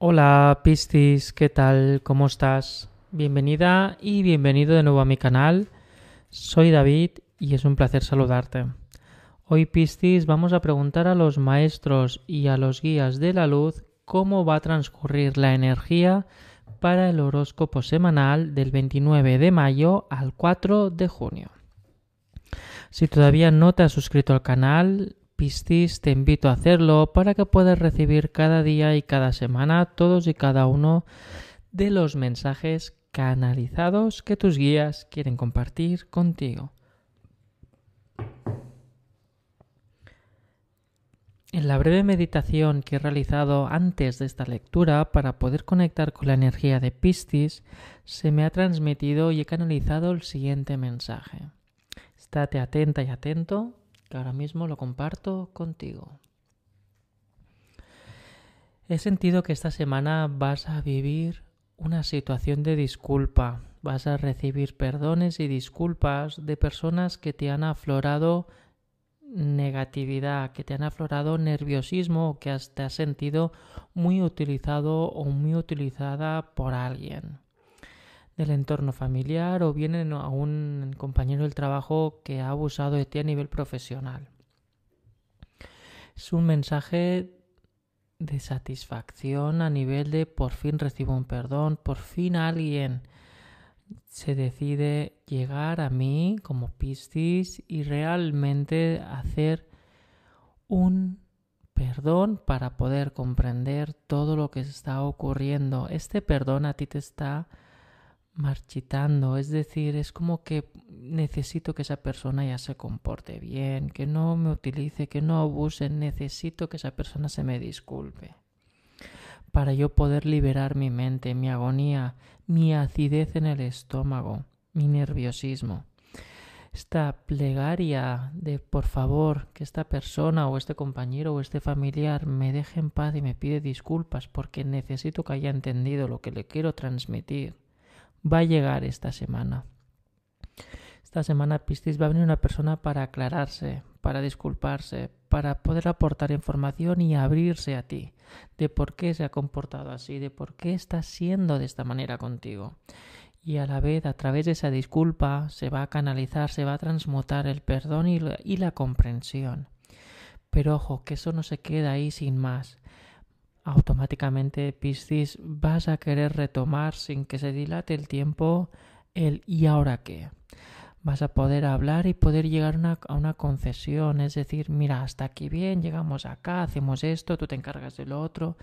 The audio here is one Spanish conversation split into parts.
Hola Piscis, ¿qué tal? ¿Cómo estás? Bienvenida y bienvenido de nuevo a mi canal. Soy David y es un placer saludarte. Hoy Piscis vamos a preguntar a los maestros y a los guías de la luz cómo va a transcurrir la energía para el horóscopo semanal del 29 de mayo al 4 de junio. Si todavía no te has suscrito al canal, Piscis, te invito a hacerlo para que puedas recibir cada día y cada semana todos y cada uno de los mensajes canalizados que tus guías quieren compartir contigo. En la breve meditación que he realizado antes de esta lectura para poder conectar con la energía de Piscis, se me ha transmitido y he canalizado el siguiente mensaje. Estate atenta y atento que ahora mismo lo comparto contigo. He sentido que esta semana vas a vivir una situación de disculpa, vas a recibir perdones y disculpas de personas que te han aflorado negatividad, que te han aflorado nerviosismo que te has sentido muy utilizado o muy utilizada por alguien del entorno familiar o bien a un compañero del trabajo que ha abusado de ti a nivel profesional. Es un mensaje de satisfacción a nivel de por fin recibo un perdón, por fin alguien se decide llegar a mí como Piscis y realmente hacer un perdón para poder comprender todo lo que está ocurriendo. Este perdón a ti te está marchitando, es decir, es como que necesito que esa persona ya se comporte bien, que no me utilice, que no abuse, necesito que esa persona se me disculpe. Para yo poder liberar mi mente, mi agonía, mi acidez en el estómago, mi nerviosismo. Esta plegaria de por favor que esta persona o este compañero o este familiar me deje en paz y me pide disculpas porque necesito que haya entendido lo que le quiero transmitir va a llegar esta semana. Esta semana Piscis va a venir una persona para aclararse, para disculparse, para poder aportar información y abrirse a ti de por qué se ha comportado así, de por qué está siendo de esta manera contigo. Y a la vez, a través de esa disculpa, se va a canalizar, se va a transmutar el perdón y la, y la comprensión. Pero ojo, que eso no se queda ahí sin más automáticamente Piscis vas a querer retomar sin que se dilate el tiempo el ¿y ahora qué? Vas a poder hablar y poder llegar a una concesión, es decir, mira, hasta aquí bien, llegamos acá, hacemos esto, tú te encargas de lo otro.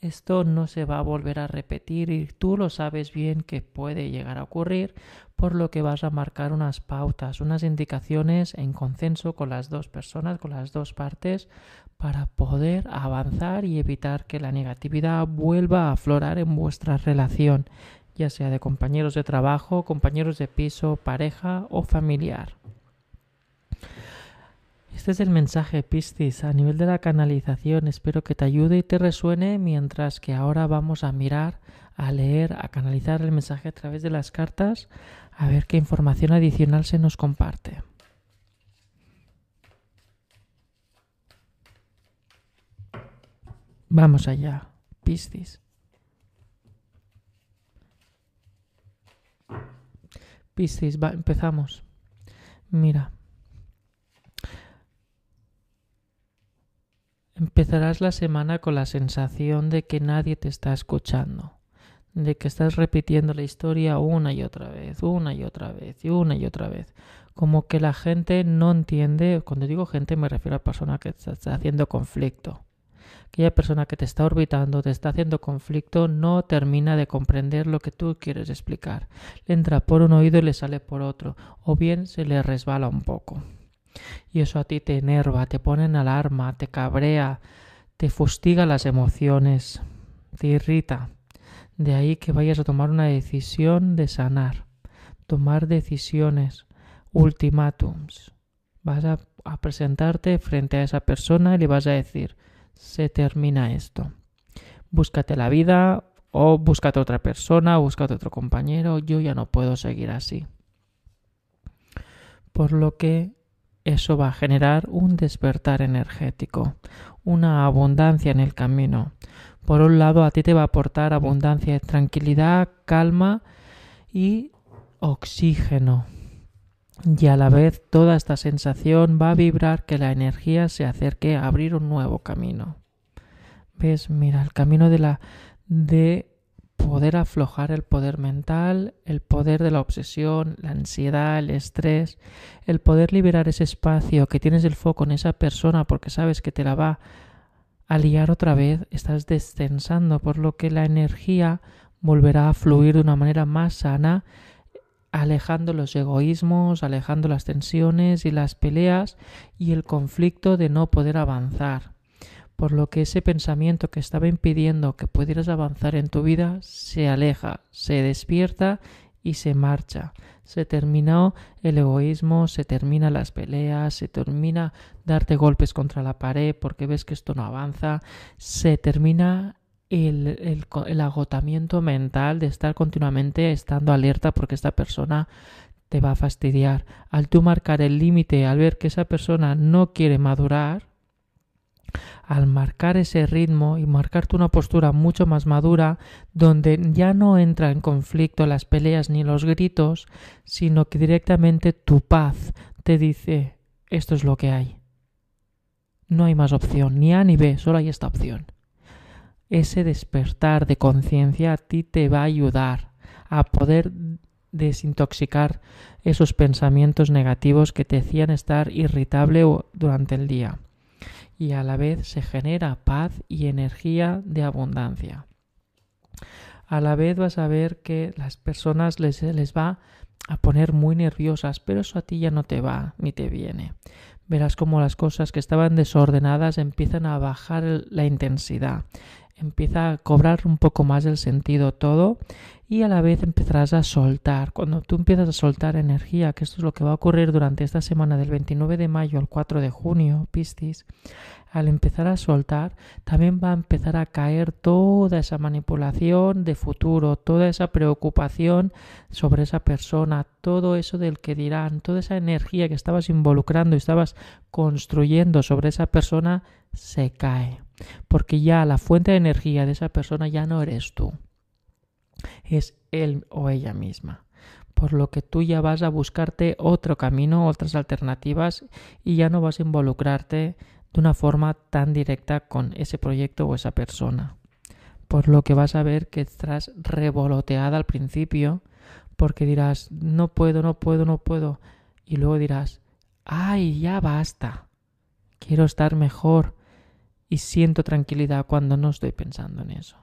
Esto no se va a volver a repetir y tú lo sabes bien que puede llegar a ocurrir, por lo que vas a marcar unas pautas, unas indicaciones en consenso con las dos personas, con las dos partes, para poder avanzar y evitar que la negatividad vuelva a aflorar en vuestra relación, ya sea de compañeros de trabajo, compañeros de piso, pareja o familiar. Este es el mensaje Piscis a nivel de la canalización. Espero que te ayude y te resuene mientras que ahora vamos a mirar, a leer, a canalizar el mensaje a través de las cartas, a ver qué información adicional se nos comparte. Vamos allá, Piscis. Piscis, va, empezamos. Mira, Empezarás la semana con la sensación de que nadie te está escuchando, de que estás repitiendo la historia una y otra vez, una y otra vez, y una y otra vez. Como que la gente no entiende, cuando digo gente me refiero a persona que está haciendo conflicto. Aquella persona que te está orbitando, te está haciendo conflicto, no termina de comprender lo que tú quieres explicar. Le entra por un oído y le sale por otro, o bien se le resbala un poco y eso a ti te enerva, te pone en alarma, te cabrea, te fustiga las emociones, te irrita. De ahí que vayas a tomar una decisión de sanar, tomar decisiones, ultimátums. Vas a, presentarte frente a esa persona y le vas a decir, se termina esto. Búscate la vida o búscate otra persona, búscate otro compañero, yo ya no puedo seguir así. Por lo que eso va a generar un despertar energético, una abundancia en el camino. Por un lado, a ti te va a aportar abundancia, tranquilidad, calma y oxígeno. Y a la vez toda esta sensación va a vibrar que la energía se acerque a abrir un nuevo camino. ¿Ves? Mira, el camino de la de poder aflojar el poder mental, el poder de la obsesión, la ansiedad, el estrés, el poder liberar ese espacio que tienes el foco en esa persona porque sabes que te la va a liar otra vez, estás descensando, por lo que la energía volverá a fluir de una manera más sana, alejando los egoísmos, alejando las tensiones y las peleas y el conflicto de no poder avanzar por lo que ese pensamiento que estaba impidiendo que pudieras avanzar en tu vida se aleja, se despierta y se marcha. Se terminó el egoísmo, se terminan las peleas, se termina darte golpes contra la pared porque ves que esto no avanza, se termina el, agotamiento mental de estar continuamente estando alerta porque esta persona te va a fastidiar. Al tú marcar el límite, al ver que esa persona no quiere madurar, al marcar ese ritmo y marcarte una postura mucho más madura, donde ya no entra en conflicto las peleas ni los gritos, sino que directamente tu paz te dice esto es lo que hay. No hay más opción, ni A ni B, solo hay esta opción. Ese despertar de conciencia a ti te va a ayudar a poder desintoxicar esos pensamientos negativos que te hacían estar irritable durante el día y a la vez se genera paz y energía de abundancia. A la vez vas a ver que las personas les, les va a poner muy nerviosas, pero eso a ti ya no te va ni te viene. Verás como las cosas que estaban desordenadas empiezan a bajar la intensidad, empieza a cobrar un poco más el sentido todo y a la vez empezarás a soltar. Cuando tú empiezas a soltar energía, que esto es lo que va a ocurrir durante esta semana del 29 de mayo al 4 de junio, Piscis, al empezar a soltar, también va a empezar a caer toda esa manipulación de futuro, toda esa preocupación sobre esa persona, todo eso del que dirán, toda esa energía que estabas involucrando y estabas construyendo sobre esa persona se cae, porque ya la fuente de energía de esa persona ya no eres tú, es él o ella misma por lo que tú ya vas a buscarte otro camino, otras alternativas y ya no vas a involucrarte de una forma tan directa con ese proyecto o esa persona. Por lo que vas a ver que estás revoloteada al principio porque dirás, no puedo, no puedo, no puedo. Y luego dirás, ay, ya basta. Quiero estar mejor y siento tranquilidad cuando no estoy pensando en eso.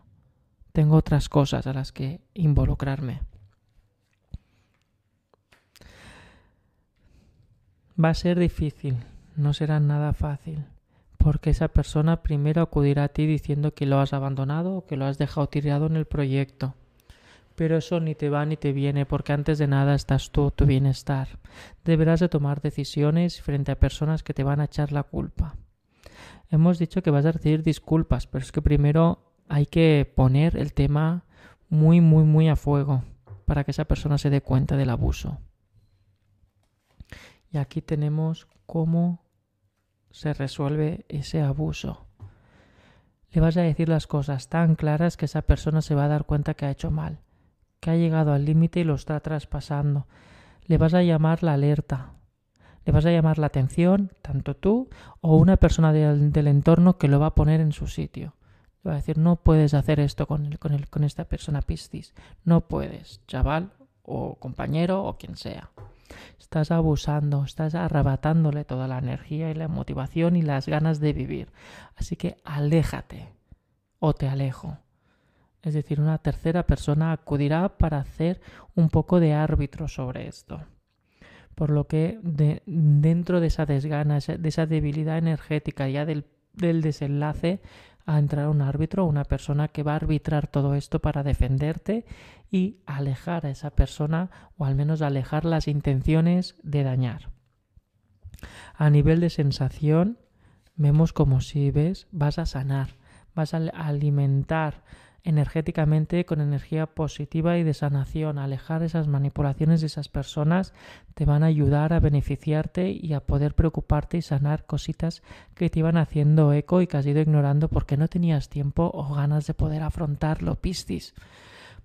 Tengo otras cosas a las que involucrarme. Va a ser difícil, no será nada fácil porque esa persona primero acudirá a ti diciendo que lo has abandonado o que lo has dejado tirado en el proyecto. Pero eso ni te va ni te viene, porque antes de nada estás tú, tu bienestar. Deberás de tomar decisiones frente a personas que te van a echar la culpa. Hemos dicho que vas a recibir disculpas, pero es que primero hay que poner el tema muy, muy, muy a fuego para que esa persona se dé cuenta del abuso. Y aquí tenemos cómo se resuelve ese abuso. Le vas a decir las cosas tan claras que esa persona se va a dar cuenta que ha hecho mal, que ha llegado al límite y lo está traspasando. Le vas a llamar la alerta. Le vas a llamar la atención, tanto tú o una persona del, entorno que lo va a poner en su sitio. Le va a decir, no puedes hacer esto con, con, con esta persona Piscis. No puedes, chaval o compañero o quien sea. Estás abusando, estás arrebatándole toda la energía y la motivación y las ganas de vivir. Así que aléjate o te alejo. Es decir, una tercera persona acudirá para hacer un poco de árbitro sobre esto. Por lo que dentro de esa desgana, de esa debilidad energética ya del, del desenlace, a entrar un árbitro, una persona que va a arbitrar todo esto para defenderte y alejar a esa persona o al menos alejar las intenciones de dañar. A nivel de sensación, vemos como si ves, vas a sanar, vas a alimentar energéticamente con energía positiva y de sanación. Alejar esas manipulaciones de esas personas te van a ayudar a beneficiarte y a poder preocuparte y sanar cositas que te iban haciendo eco y que has ido ignorando porque no tenías tiempo o ganas de poder afrontarlo, Piscis.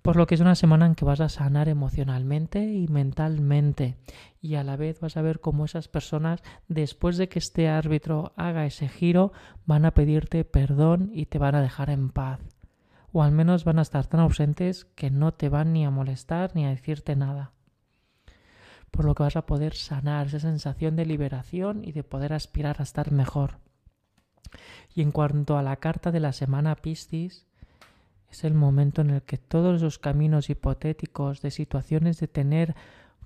Por lo que es una semana en que vas a sanar emocionalmente y mentalmente y a la vez vas a ver cómo esas personas después de que este árbitro haga ese giro van a pedirte perdón y te van a dejar en paz o al menos van a estar tan ausentes que no te van ni a molestar ni a decirte nada. Por lo que vas a poder sanar esa sensación de liberación y de poder aspirar a estar mejor. Y en cuanto a la carta de la semana Piscis, es el momento en el que todos esos caminos hipotéticos de situaciones de tener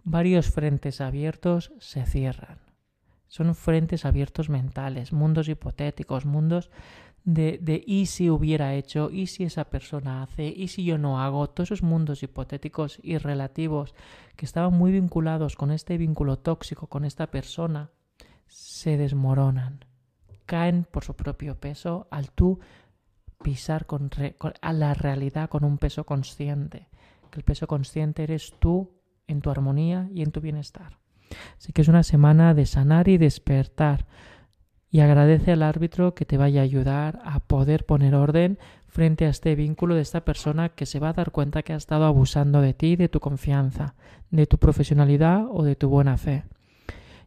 varios frentes abiertos se cierran. Son frentes abiertos mentales, mundos hipotéticos, mundos de, de y si hubiera hecho, y si esa persona hace, y si yo no hago, todos esos mundos hipotéticos y relativos que estaban muy vinculados con este vínculo tóxico con esta persona, se desmoronan, caen por su propio peso al tú pisar con a la realidad con un peso consciente, que el peso consciente eres tú en tu armonía y en tu bienestar. Así que es una semana de sanar y despertar y agradece al árbitro que te vaya a ayudar a poder poner orden frente a este vínculo de esta persona que se va a dar cuenta que ha estado abusando de ti, de tu confianza, de tu profesionalidad o de tu buena fe.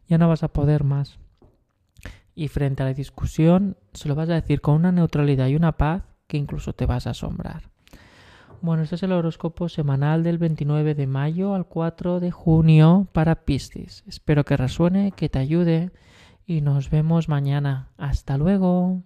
Ya no vas a poder más. Y frente a la discusión, se lo vas a decir con una neutralidad y una paz que incluso te vas a asombrar. Bueno, este es el horóscopo semanal del 29 de mayo al 4 de junio para Piscis. Espero que resuene, que te ayude y nos vemos mañana. Hasta luego.